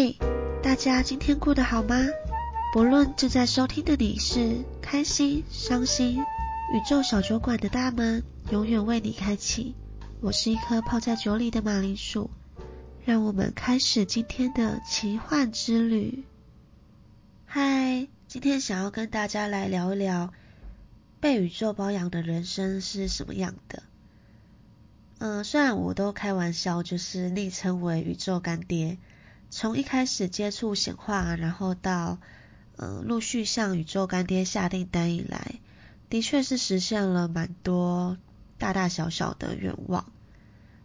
嘿，大家今天过得好吗？不论正在收听的你是开心、伤心，宇宙小酒馆的大门永远为你开启。我是一颗泡在酒里的马铃薯，让我们开始今天的奇幻之旅。嗨，今天想要跟大家来聊一聊被宇宙包养的人生是什么样的。嗯，虽然我都开玩笑，就是昵称为宇宙干爹。从一开始接触显化，然后到嗯陆续向宇宙干爹下订单以来，的确是实现了蛮多大大小小的愿望。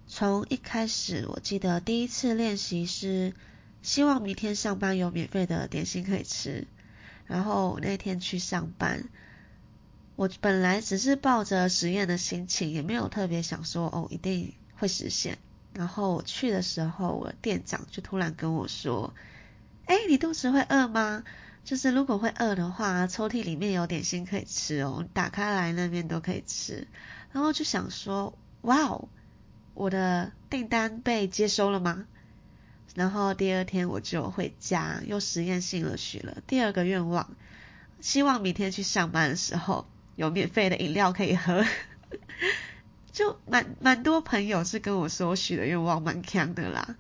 从一开始，我记得第一次练习是希望明天上班有免费的点心可以吃，然后那天去上班。我本来只是抱着实验的心情，也没有特别想说哦一定会实现。然后我去的时候，我店长就突然跟我说：“哎，你肚子会饿吗？就是如果会饿的话，抽屉里面有点心可以吃哦，打开来那边都可以吃。”然后就想说：“哇哦，我的订单被接收了吗？”然后第二天我就回家，又实验性了许了第二个愿望，希望明天去上班的时候。有免费的饮料可以喝，就蛮蛮多朋友是跟我说许的愿望蛮强的啦。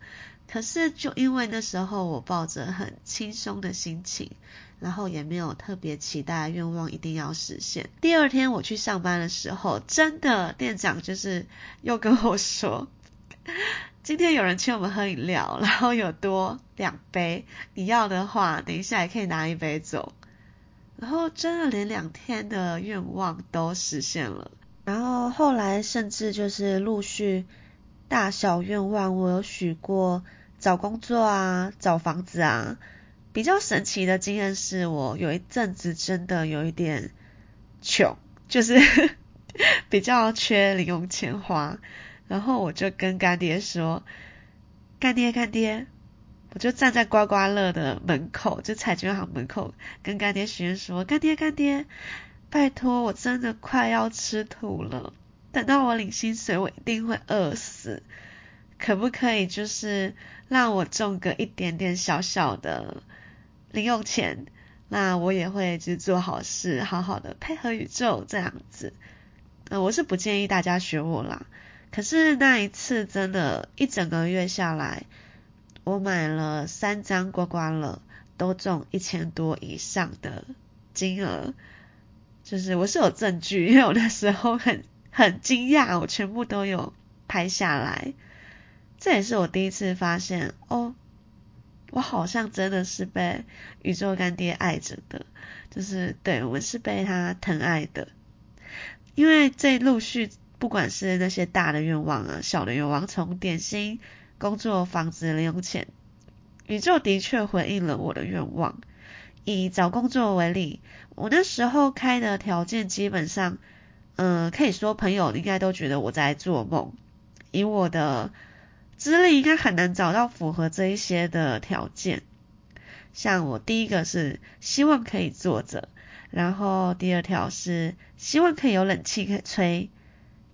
可是就因为那时候我抱着很轻松的心情，然后也没有特别期待愿望一定要实现。第二天我去上班的时候，真的店长就是又跟我说，今天有人请我们喝饮料，然后有多两杯，你要的话，等一下也可以拿一杯走。然后真的连两天的愿望都实现了，然后后来甚至就是陆续大小愿望，我有许过找工作啊、找房子啊。比较神奇的经验是我有一阵子真的有一点穷，就是 比较缺零用钱花，然后我就跟干爹说：“干爹，干爹。”我就站在刮刮乐的门口，就彩券行门口，跟干爹许愿说：“干爹，干爹，拜托，我真的快要吃土了，等到我领薪水，我一定会饿死，可不可以就是让我中个一点点小小的零用钱？那我也会去做好事，好好的配合宇宙这样子。呃，我是不建议大家学我啦，可是那一次真的，一整个月下来。”我买了三张刮刮乐，都中一千多以上的金额，就是我是有证据，因为我那时候很很惊讶，我全部都有拍下来。这也是我第一次发现，哦，我好像真的是被宇宙干爹爱着的，就是对我是被他疼爱的。因为这陆续不管是那些大的愿望啊，小的愿望，从点心。工作、房子、零用钱，宇宙的确回应了我的愿望。以找工作为例，我那时候开的条件基本上，嗯，可以说朋友应该都觉得我在做梦。以我的资历，应该很难找到符合这一些的条件。像我第一个是希望可以坐着，然后第二条是希望可以有冷气可以吹，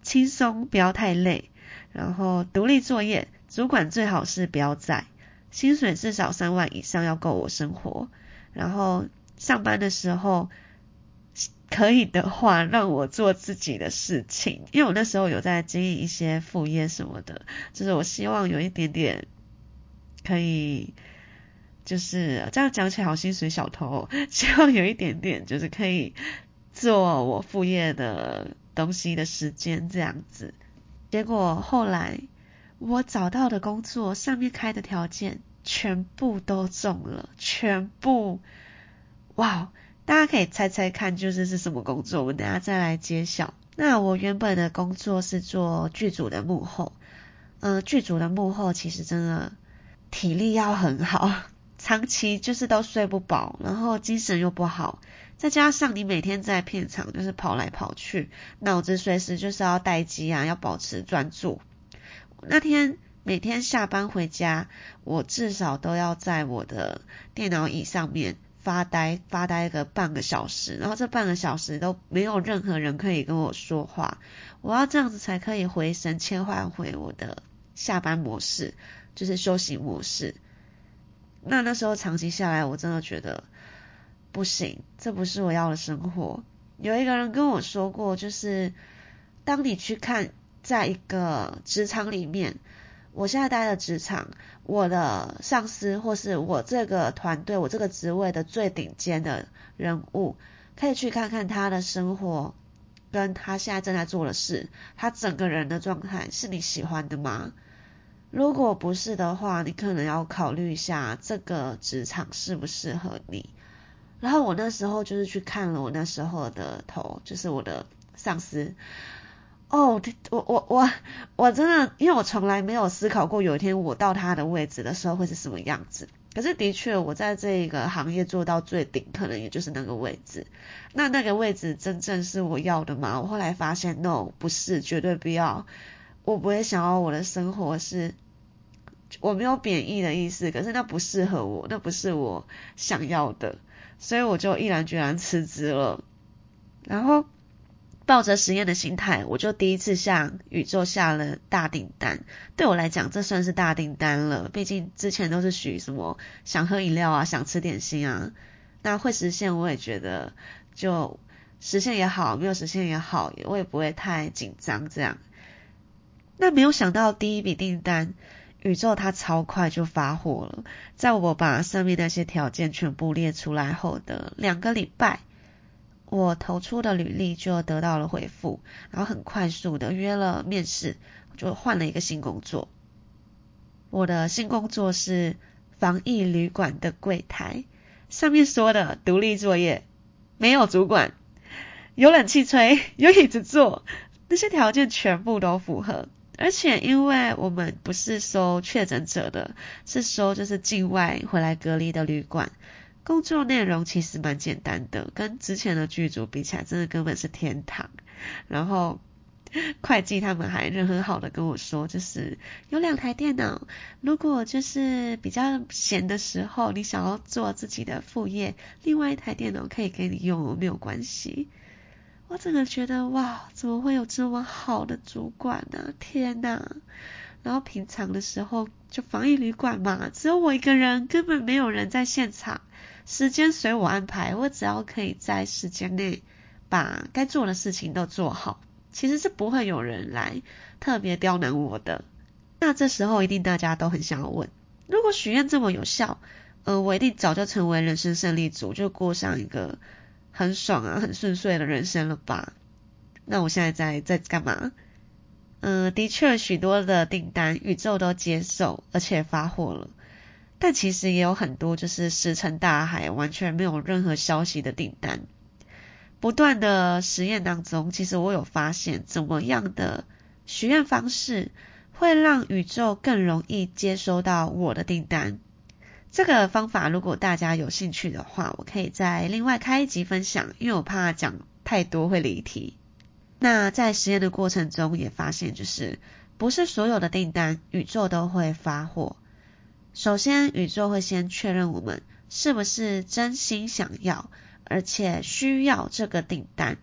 轻松不要太累，然后独立作业。主管最好是不要在，薪水至少三万以上要够我生活。然后上班的时候，可以的话让我做自己的事情，因为我那时候有在经营一些副业什么的，就是我希望有一点点可以，就是这样讲起来好薪水小偷，希望有一点点就是可以做我副业的东西的时间这样子。结果后来。我找到的工作上面开的条件全部都中了，全部，哇！大家可以猜猜看，就是是什么工作？我们等下再来揭晓。那我原本的工作是做剧组的幕后，嗯，剧组的幕后其实真的体力要很好，长期就是都睡不饱，然后精神又不好，再加上你每天在片场就是跑来跑去，脑子随时就是要待机啊，要保持专注。那天每天下班回家，我至少都要在我的电脑椅上面发呆，发呆个半个小时，然后这半个小时都没有任何人可以跟我说话，我要这样子才可以回神切换回我的下班模式，就是休息模式。那那时候长期下来，我真的觉得不行，这不是我要的生活。有一个人跟我说过，就是当你去看在一个职场里面，我现在待的职场，我的上司或是我这个团队，我这个职位的最顶尖的人物，可以去看看他的生活，跟他现在正在做的事，他整个人的状态是你喜欢的吗？如果不是的话，你可能要考虑一下这个职场适不适合你。然后我那时候就是去看了我那时候的头，就是我的上司。哦，我我我我真的，因为我从来没有思考过有一天我到他的位置的时候会是什么样子。可是的确，我在这个行业做到最顶，可能也就是那个位置。那那个位置真正是我要的吗？我后来发现，no，不是，绝对不要。我不会想要我的生活是，我没有贬义的意思，可是那不适合我，那不是我想要的。所以我就毅然决然辞职了，然后抱着实验的心态，我就第一次向宇宙下了大订单。对我来讲，这算是大订单了，毕竟之前都是许什么想喝饮料啊，想吃点心啊，那会实现，我也觉得就实现也好，没有实现也好，我也不会太紧张这样。那没有想到第一笔订单。宇宙它超快就发货了，在我把上面那些条件全部列出来后的两个礼拜，我投出的履历就得到了回复，然后很快速的约了面试，就换了一个新工作。我的新工作是防疫旅馆的柜台，上面说的独立作业，没有主管，有冷气吹，有椅子坐，那些条件全部都符合。而且，因为我们不是收确诊者的，是收就是境外回来隔离的旅馆，工作内容其实蛮简单的，跟之前的剧组比起来，真的根本是天堂。然后，会计他们还人很好的跟我说，就是有两台电脑，如果就是比较闲的时候，你想要做自己的副业，另外一台电脑可以给你用，没有关系。我真的觉得哇，怎么会有这么好的主管呢？天哪！然后平常的时候就防疫旅馆嘛，只有我一个人，根本没有人在现场，时间随我安排，我只要可以在时间内把该做的事情都做好，其实是不会有人来特别刁难我的。那这时候一定大家都很想要问，如果许愿这么有效，呃，我一定早就成为人生胜利组，就过上一个。很爽啊，很顺遂的人生了吧？那我现在在在干嘛？嗯，的确许多的订单宇宙都接受，而且发货了。但其实也有很多就是石沉大海，完全没有任何消息的订单。不断的实验当中，其实我有发现怎么样的许愿方式会让宇宙更容易接收到我的订单。这个方法，如果大家有兴趣的话，我可以再另外开一集分享，因为我怕讲太多会离题。那在实验的过程中也发现，就是不是所有的订单宇宙都会发货。首先，宇宙会先确认我们是不是真心想要，而且需要这个订单。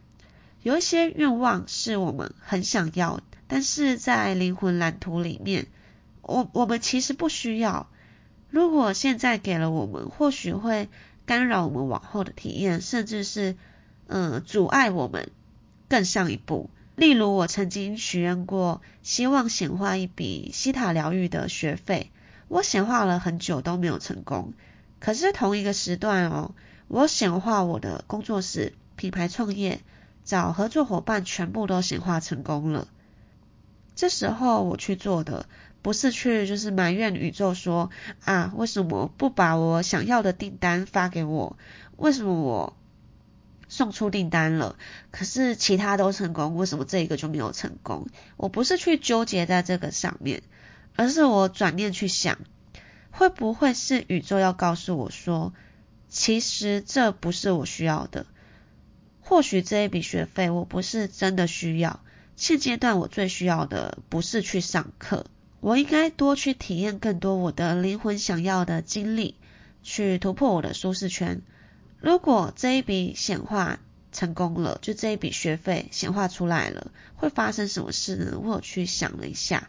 有一些愿望是我们很想要，但是在灵魂蓝图里面，我我们其实不需要。如果现在给了我们，或许会干扰我们往后的体验，甚至是嗯阻碍我们更上一步。例如，我曾经许愿过，希望显化一笔西塔疗愈的学费，我显化了很久都没有成功。可是同一个时段哦，我显化我的工作室、品牌创业、找合作伙伴，全部都显化成功了。这时候我去做的。不是去就是埋怨宇宙说啊，为什么不把我想要的订单发给我？为什么我送出订单了，可是其他都成功，为什么这一个就没有成功？我不是去纠结在这个上面，而是我转念去想，会不会是宇宙要告诉我说，其实这不是我需要的？或许这一笔学费我不是真的需要，现阶段我最需要的不是去上课。我应该多去体验更多我的灵魂想要的经历，去突破我的舒适圈。如果这一笔显化成功了，就这一笔学费显化出来了，会发生什么事呢？我去想了一下，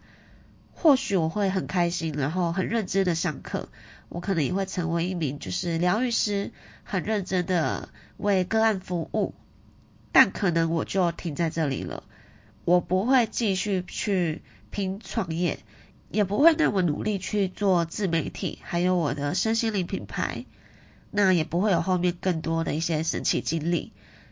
或许我会很开心，然后很认真的上课，我可能也会成为一名就是疗愈师，很认真的为个案服务，但可能我就停在这里了，我不会继续去拼创业，也不会那么努力去做自媒体，还有我的身心灵品牌，那也不会有后面更多的一些神奇经历，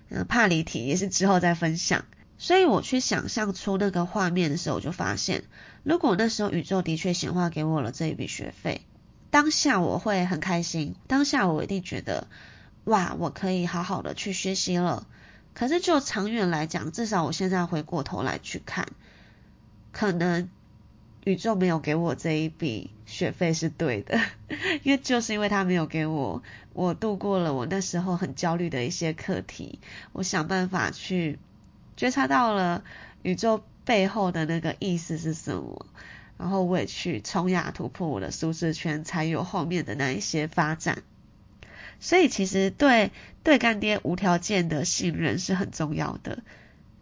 嗯，怕离题也是之后再分享。所以我去想象出那个画面的时候，我就发现，如果那时候宇宙的确显化给我了这一笔学费，当下我会很开心，当下我一定觉得，哇，我可以好好的去学习了。可是就长远来讲，至少我现在回过头来去看，可能宇宙没有给我这一笔学费是对的，因为就是因为他没有给我，我度过了我那时候很焦虑的一些课题，我想办法去。觉察到了宇宙背后的那个意思是什么，然后我也去冲压突破我的舒适圈，才有后面的那一些发展。所以其实对对干爹无条件的信任是很重要的，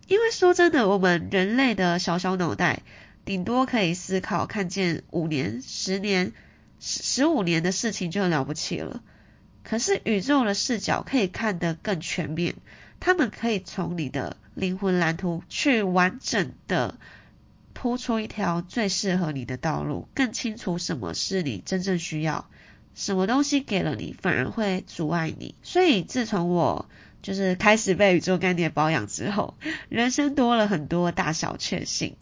因为说真的，我们人类的小小脑袋顶多可以思考看见五年、十年、十十五年的事情就很了不起了，可是宇宙的视角可以看得更全面。他们可以从你的灵魂蓝图去完整的铺出一条最适合你的道路，更清楚什么是你真正需要，什么东西给了你反而会阻碍你。所以自从我就是开始被宇宙干爹保养之后，人生多了很多大小确幸，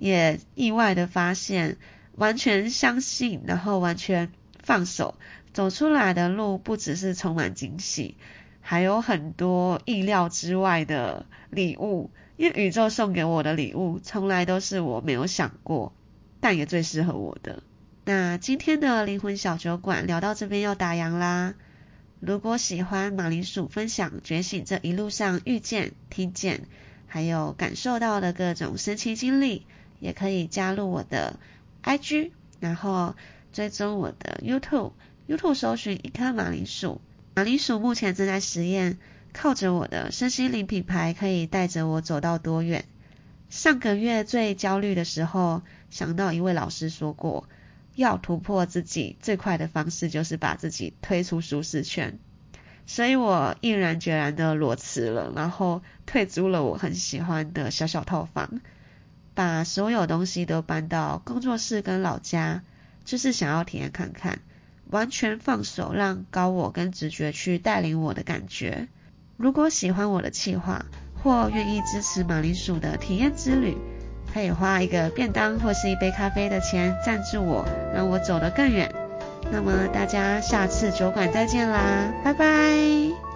也意外的发现，完全相信，然后完全放手走出来的路，不只是充满惊喜。还有很多意料之外的礼物，因为宇宙送给我的礼物从来都是我没有想过，但也最适合我的。那今天的灵魂小酒馆聊到这边要打烊啦。如果喜欢马铃薯分享觉醒这一路上遇见、听见，还有感受到的各种神奇经历，也可以加入我的 IG，然后追踪我的 YouTube，YouTube 搜寻一颗马铃薯。马铃薯目前正在实验，靠着我的身心灵品牌，可以带着我走到多远。上个月最焦虑的时候，想到一位老师说过，要突破自己最快的方式就是把自己推出舒适圈。所以我毅然决然的裸辞了，然后退租了我很喜欢的小小套房，把所有东西都搬到工作室跟老家，就是想要体验看看。完全放手，让高我跟直觉去带领我的感觉。如果喜欢我的计划，或愿意支持马铃薯的体验之旅，可以花一个便当或是一杯咖啡的钱赞助我，让我走得更远。那么大家下次酒馆再见啦，拜拜。